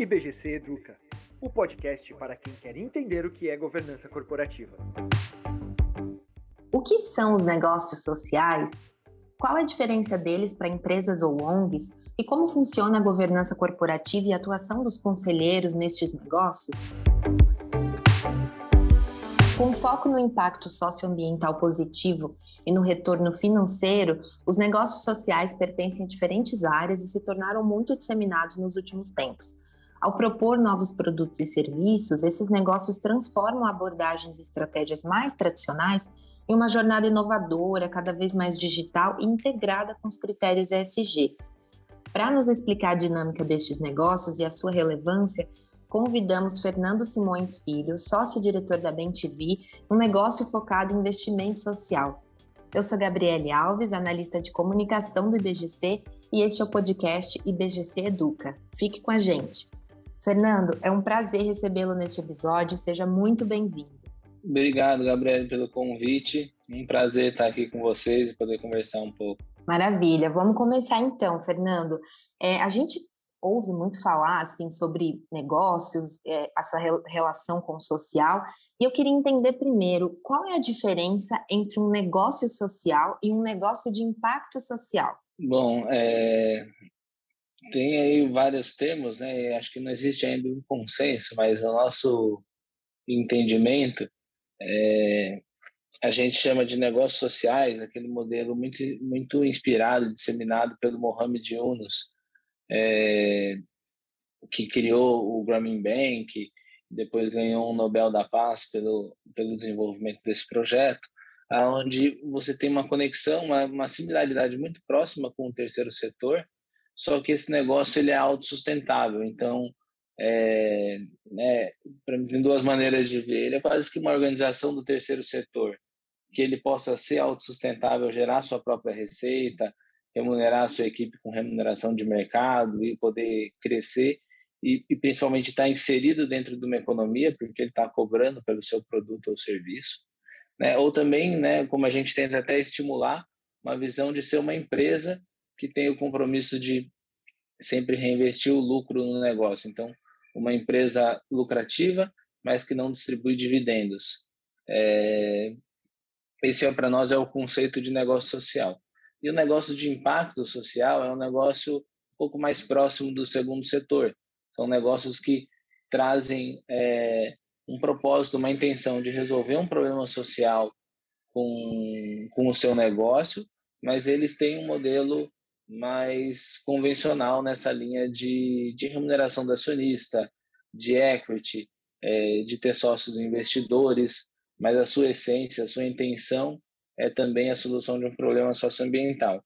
IBGC Educa, o podcast para quem quer entender o que é governança corporativa. O que são os negócios sociais? Qual a diferença deles para empresas ou ONGs? E como funciona a governança corporativa e a atuação dos conselheiros nestes negócios? Com foco no impacto socioambiental positivo e no retorno financeiro, os negócios sociais pertencem a diferentes áreas e se tornaram muito disseminados nos últimos tempos. Ao propor novos produtos e serviços, esses negócios transformam abordagens e estratégias mais tradicionais em uma jornada inovadora, cada vez mais digital e integrada com os critérios ESG. Para nos explicar a dinâmica destes negócios e a sua relevância, convidamos Fernando Simões Filho, sócio-diretor da BenTV, um negócio focado em investimento social. Eu sou Gabriele Alves, analista de comunicação do IBGC, e este é o podcast IBGC Educa. Fique com a gente. Fernando, é um prazer recebê-lo neste episódio, seja muito bem-vindo. Obrigado, Gabriele, pelo convite. Um prazer estar aqui com vocês e poder conversar um pouco. Maravilha. Vamos começar então, Fernando. É, a gente ouve muito falar assim sobre negócios, é, a sua relação com o social. E eu queria entender primeiro qual é a diferença entre um negócio social e um negócio de impacto social. Bom, é, tem aí vários termos, né? Acho que não existe ainda um consenso, mas o nosso entendimento é, a gente chama de negócios sociais, aquele modelo muito muito inspirado, disseminado pelo Mohamed Yunus, é, que criou o Grameen Bank, depois ganhou um Nobel da Paz pelo pelo desenvolvimento desse projeto, aonde você tem uma conexão, uma, uma similaridade muito próxima com o terceiro setor só que esse negócio ele é autossustentável. Então, é, né, tem duas maneiras de ver. Ele é quase que uma organização do terceiro setor, que ele possa ser autossustentável, gerar sua própria receita, remunerar a sua equipe com remuneração de mercado e poder crescer e, e principalmente estar inserido dentro de uma economia, porque ele está cobrando pelo seu produto ou serviço. Né? Ou também, né, como a gente tenta até estimular, uma visão de ser uma empresa que tem o compromisso de sempre reinvestir o lucro no negócio. Então, uma empresa lucrativa, mas que não distribui dividendos. É, esse é para nós é o conceito de negócio social. E o negócio de impacto social é um negócio um pouco mais próximo do segundo setor. São negócios que trazem é, um propósito, uma intenção de resolver um problema social com, com o seu negócio, mas eles têm um modelo mais convencional nessa linha de, de remuneração do acionista, de equity, é, de ter sócios investidores, mas a sua essência, a sua intenção é também a solução de um problema socioambiental.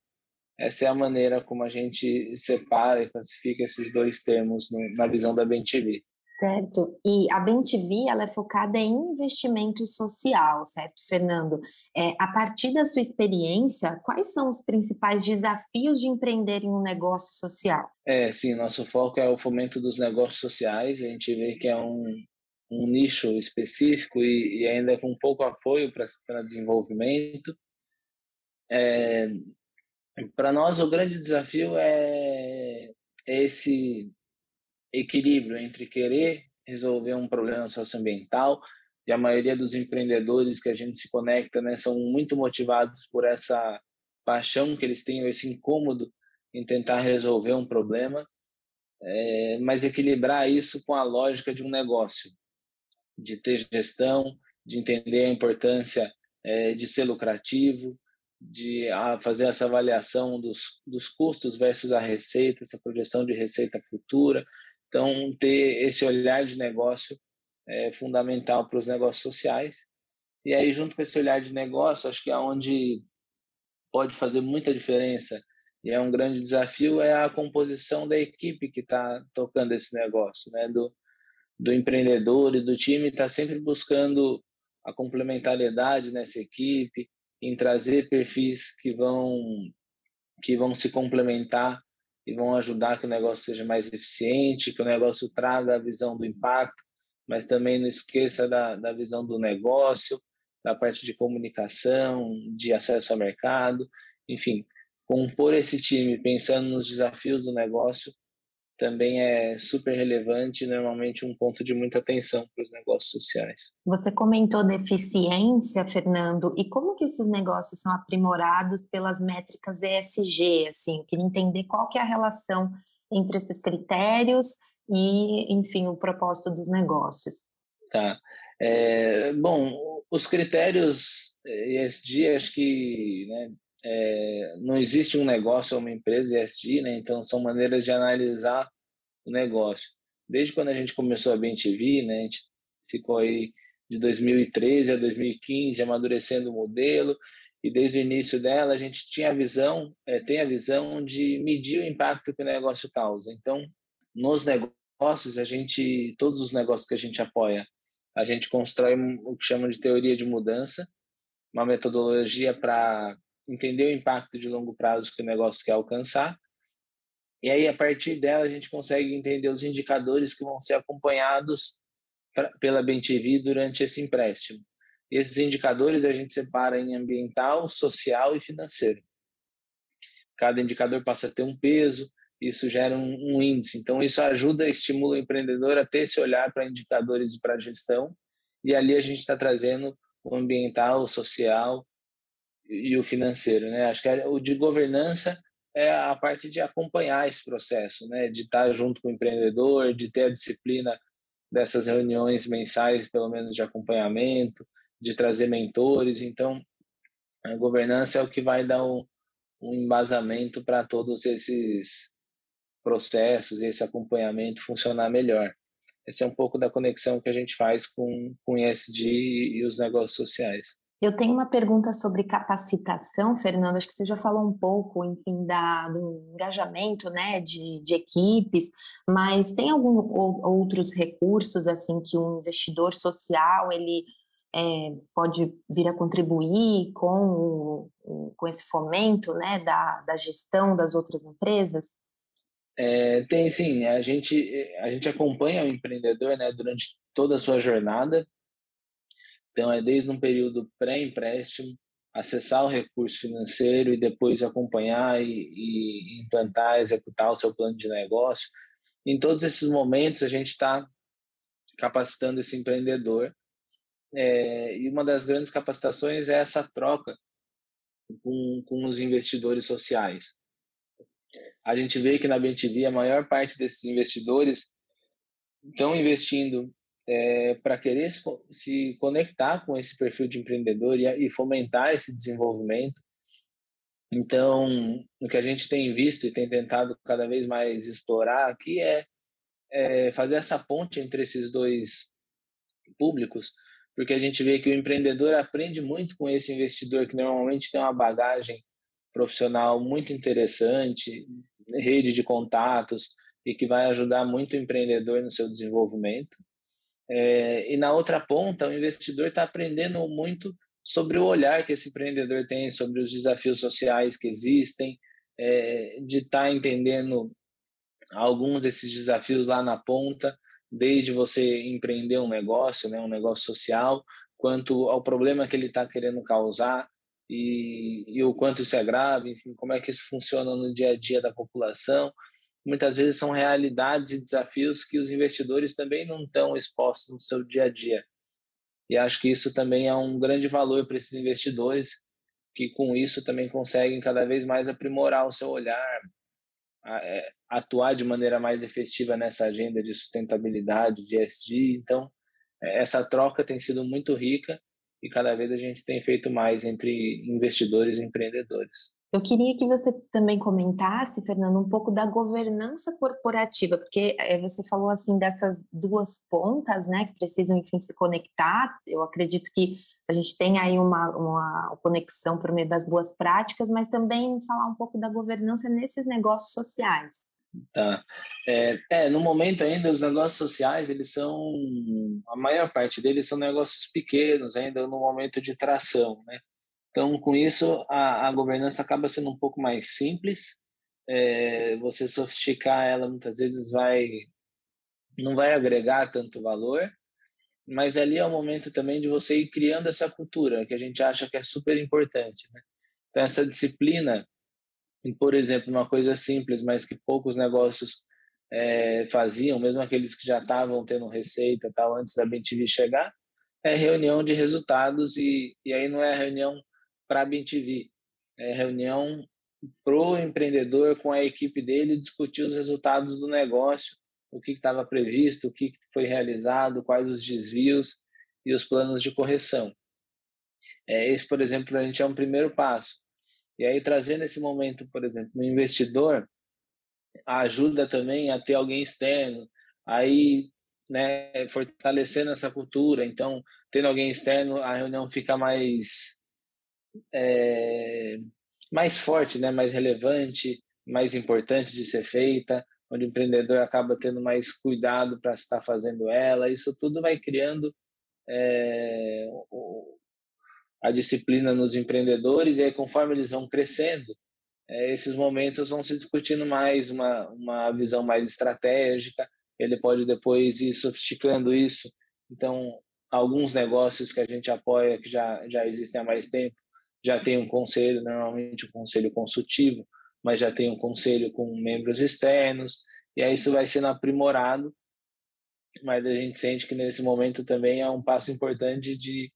Essa é a maneira como a gente separa e classifica esses dois termos no, na visão da BenTV. Certo. E a BenTV ela é focada em investimento social, certo, Fernando? É, a partir da sua experiência, quais são os principais desafios de empreender em um negócio social? É, sim, nosso foco é o fomento dos negócios sociais. A gente vê que é um, um nicho específico e, e ainda com pouco apoio para desenvolvimento. É, para nós, o grande desafio é, é esse equilíbrio entre querer resolver um problema socioambiental e a maioria dos empreendedores que a gente se conecta né, são muito motivados por essa paixão que eles têm, esse incômodo em tentar resolver um problema, é, mas equilibrar isso com a lógica de um negócio, de ter gestão, de entender a importância é, de ser lucrativo, de a, fazer essa avaliação dos, dos custos versus a receita, essa projeção de receita futura, então, ter esse olhar de negócio é fundamental para os negócios sociais. E aí, junto com esse olhar de negócio, acho que é onde pode fazer muita diferença e é um grande desafio é a composição da equipe que está tocando esse negócio, né? Do, do empreendedor e do time está sempre buscando a complementariedade nessa equipe, em trazer perfis que vão que vão se complementar e vão ajudar que o negócio seja mais eficiente, que o negócio traga a visão do impacto, mas também não esqueça da, da visão do negócio, da parte de comunicação, de acesso ao mercado, enfim, compor esse time pensando nos desafios do negócio também é super relevante normalmente um ponto de muita atenção para os negócios sociais. Você comentou de eficiência, Fernando, e como que esses negócios são aprimorados pelas métricas ESG? Assim, eu queria entender qual que é a relação entre esses critérios e, enfim, o propósito dos negócios. Tá. É, bom, os critérios ESG, acho que né, é, não existe um negócio ou uma empresa ESG, né? Então são maneiras de analisar o negócio. Desde quando a gente começou a BenTV, né? A gente ficou aí de 2013 a 2015 amadurecendo o modelo e desde o início dela a gente tinha a visão, é, tem a visão de medir o impacto que o negócio causa. Então, nos negócios, a gente, todos os negócios que a gente apoia, a gente constrói o que chama de teoria de mudança, uma metodologia para entender o impacto de longo prazo que o negócio quer alcançar. E aí, a partir dela, a gente consegue entender os indicadores que vão ser acompanhados pra, pela BenTV durante esse empréstimo. E esses indicadores a gente separa em ambiental, social e financeiro. Cada indicador passa a ter um peso, isso gera um, um índice. Então, isso ajuda, estimula o empreendedor a ter esse olhar para indicadores e para gestão. E ali a gente está trazendo o ambiental, o social e o financeiro, né? Acho que o de governança é a parte de acompanhar esse processo, né? De estar junto com o empreendedor, de ter a disciplina dessas reuniões mensais, pelo menos de acompanhamento, de trazer mentores. Então, a governança é o que vai dar um, um embasamento para todos esses processos e esse acompanhamento funcionar melhor. Esse é um pouco da conexão que a gente faz com, com ESG e os negócios sociais. Eu tenho uma pergunta sobre capacitação, Fernando. Acho que você já falou um pouco, enfim, da, do engajamento, né, de, de equipes, mas tem algum ou, outros recursos assim que um investidor social ele é, pode vir a contribuir com, o, com esse fomento, né, da, da gestão das outras empresas? É, tem sim. A gente a gente acompanha o empreendedor, né, durante toda a sua jornada então, é desde um período pré-empréstimo, acessar o recurso financeiro e depois acompanhar e, e, implantar, executar o seu plano de negócio. Em todos esses momentos, a gente está capacitando esse empreendedor. É, e uma das grandes capacitações é essa troca com, com os investidores sociais. A gente vê que na BNTV a maior parte desses investidores estão investindo é, para querer se, se, conectar com esse perfil de empreendedor e, e, fomentar esse desenvolvimento. Então, o que a gente tem visto e tem tentado cada vez mais explorar aqui é, é fazer essa ponte entre esses dois públicos, porque a gente vê que o empreendedor aprende muito com esse investidor que normalmente tem uma bagagem profissional muito interessante, rede de contatos e que vai ajudar muito o empreendedor no seu desenvolvimento. É, e na outra ponta, o investidor está aprendendo muito sobre o olhar que esse empreendedor tem sobre os desafios sociais que existem, é, de estar tá entendendo alguns desses desafios lá na ponta, desde você empreender um negócio, né, um negócio social, quanto ao problema que ele está querendo causar e, e o quanto isso é grave, enfim, como é que isso funciona no dia a dia da população muitas vezes são realidades e desafios que os investidores também não estão expostos no seu dia a dia. E acho que isso também é um grande valor para esses investidores, que com isso também conseguem cada vez mais aprimorar o seu olhar, é, atuar de maneira mais efetiva nessa agenda de sustentabilidade, de ESG. Então, é, essa troca tem sido muito rica e cada vez a gente tem feito mais entre investidores e empreendedores. Eu queria que você também comentasse, Fernando, um pouco da governança corporativa, porque eh, você falou assim dessas duas pontas, né, que precisam, enfim, se conectar. Eu acredito que a gente tem aí uma, uma conexão por meio das boas práticas, mas também falar um pouco da governança nesses negócios sociais. Tá. É, é, no momento ainda os negócios sociais, eles são, a maior parte deles são negócios pequenos, ainda no momento de tração, né? Então, com isso, a, a governança acaba sendo um pouco mais simples. É, você sofisticar ela muitas vezes vai não vai agregar tanto valor, mas ali é o momento também de você ir criando essa cultura que a gente acha que é super importante. Né? Então, essa disciplina, por exemplo, uma coisa simples, mas que poucos negócios é, faziam, mesmo aqueles que já estavam tendo receita tal antes da BenTV chegar, é reunião de resultados e, e aí não é reunião para a BenTV, é reunião para o empreendedor com a equipe dele discutir os resultados do negócio, o que estava previsto, o que foi realizado, quais os desvios e os planos de correção. É, esse, por exemplo, a gente é um primeiro passo. E aí, trazendo esse momento, por exemplo, no investidor, ajuda também a ter alguém externo, aí, né, fortalecendo essa cultura. Então, tendo alguém externo, a reunião fica mais é, mais forte, né, mais relevante, mais importante de ser feita, onde o empreendedor acaba tendo mais cuidado para estar fazendo ela. Isso tudo vai criando é, a disciplina nos empreendedores e aí conforme eles vão crescendo, é, esses momentos vão se discutindo mais, uma, uma visão mais estratégica, ele pode depois ir sofisticando isso. Então, alguns negócios que a gente apoia, que já, já existem há mais tempo, já tem um conselho, normalmente um conselho consultivo, mas já tem um conselho com membros externos, e aí isso vai sendo aprimorado, mas a gente sente que nesse momento também é um passo importante de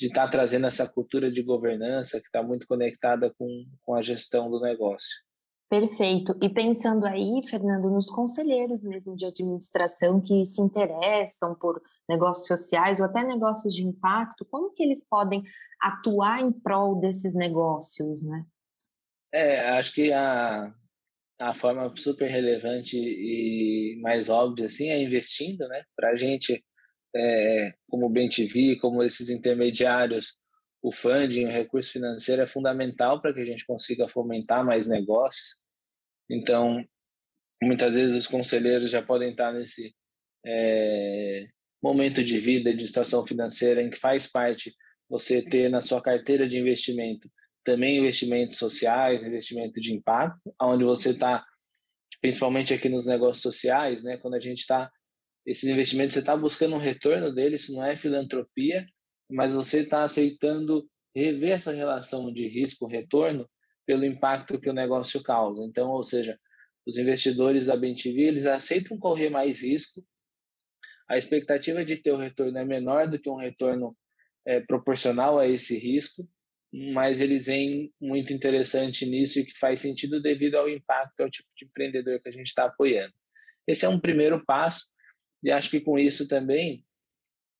de estar tá trazendo essa cultura de governança que está muito conectada com, com a gestão do negócio. Perfeito. E pensando aí, Fernando, nos conselheiros mesmo de administração que se interessam por negócios sociais ou até negócios de impacto, como que eles podem atuar em prol desses negócios, né? É, acho que a, a forma super relevante e mais óbvia assim é investindo, né? Para a gente é, como o BenTV, como esses intermediários, o funding, o recurso financeiro é fundamental para que a gente consiga fomentar mais negócios. Então, muitas vezes os conselheiros já podem estar nesse é, momento de vida, de situação financeira, em que faz parte você ter na sua carteira de investimento também investimentos sociais, investimento de impacto, onde você está, principalmente aqui nos negócios sociais, né, quando a gente está esses investimentos, você está buscando um retorno deles, isso não é filantropia, mas você está aceitando rever essa relação de risco-retorno pelo impacto que o negócio causa. Então, ou seja, os investidores da BenTV, eles aceitam correr mais risco, a expectativa de ter o retorno é menor do que um retorno é, proporcional a esse risco, mas eles veem muito interessante nisso e que faz sentido devido ao impacto, ao tipo de empreendedor que a gente está apoiando. Esse é um primeiro passo, e acho que com isso também,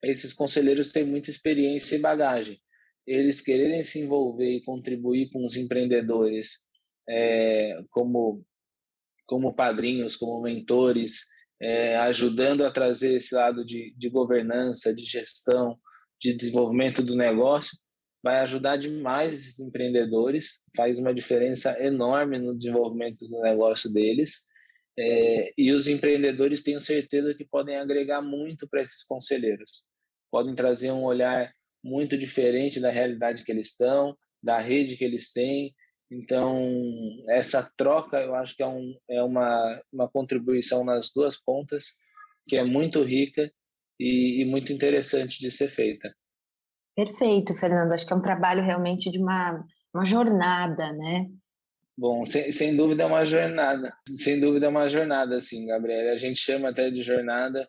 esses conselheiros têm muita experiência e bagagem. Eles quererem se envolver e contribuir com os empreendedores é, como, como padrinhos, como mentores, é, ajudando a trazer esse lado de, de governança, de gestão, de desenvolvimento do negócio, vai ajudar demais esses empreendedores, faz uma diferença enorme no desenvolvimento do negócio deles é, e os empreendedores tenho certeza que podem agregar muito para esses conselheiros. Podem trazer um olhar muito diferente da realidade que eles estão, da rede que eles têm. Então, essa troca eu acho que é, um, é uma, uma contribuição nas duas pontas que é muito rica e, e muito interessante de ser feita. Perfeito, Fernando. Acho que é um trabalho realmente de uma, uma jornada, né? Bom, sem, sem dúvida é uma jornada. Sem dúvida é uma jornada, assim, Gabriel. A gente chama até de jornada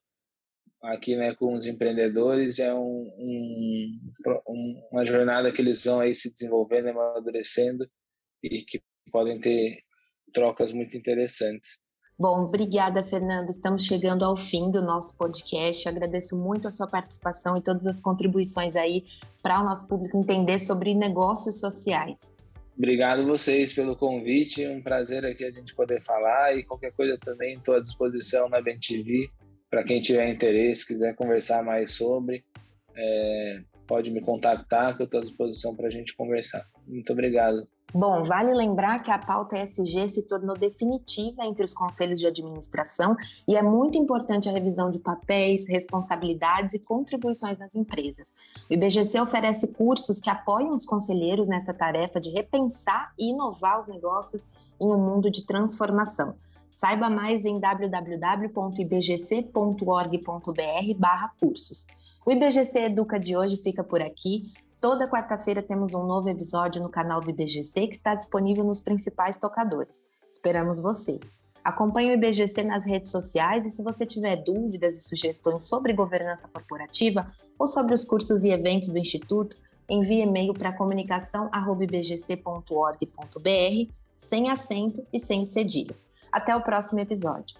aqui, né, com os empreendedores. É um, um, uma jornada que eles vão aí se desenvolvendo, amadurecendo e que podem ter trocas muito interessantes. Bom, obrigada, Fernando. Estamos chegando ao fim do nosso podcast. agradeço muito a sua participação e todas as contribuições aí para o nosso público entender sobre negócios sociais. Obrigado vocês pelo convite, um prazer aqui a gente poder falar e qualquer coisa também estou à disposição na BenTV para quem tiver interesse, quiser conversar mais sobre, é, pode me contactar que eu estou à disposição para a gente conversar. Muito obrigado. Bom, vale lembrar que a pauta ESG se tornou definitiva entre os conselhos de administração e é muito importante a revisão de papéis, responsabilidades e contribuições das empresas. O IBGC oferece cursos que apoiam os conselheiros nessa tarefa de repensar e inovar os negócios em um mundo de transformação. Saiba mais em www.ibgc.org.br/cursos. O IBGC Educa de hoje fica por aqui. Toda quarta-feira temos um novo episódio no canal do IBGC que está disponível nos principais tocadores. Esperamos você! Acompanhe o IBGC nas redes sociais e se você tiver dúvidas e sugestões sobre governança corporativa ou sobre os cursos e eventos do Instituto, envie e-mail para comunicação@ibgc.org.br sem acento e sem cedilha. Até o próximo episódio.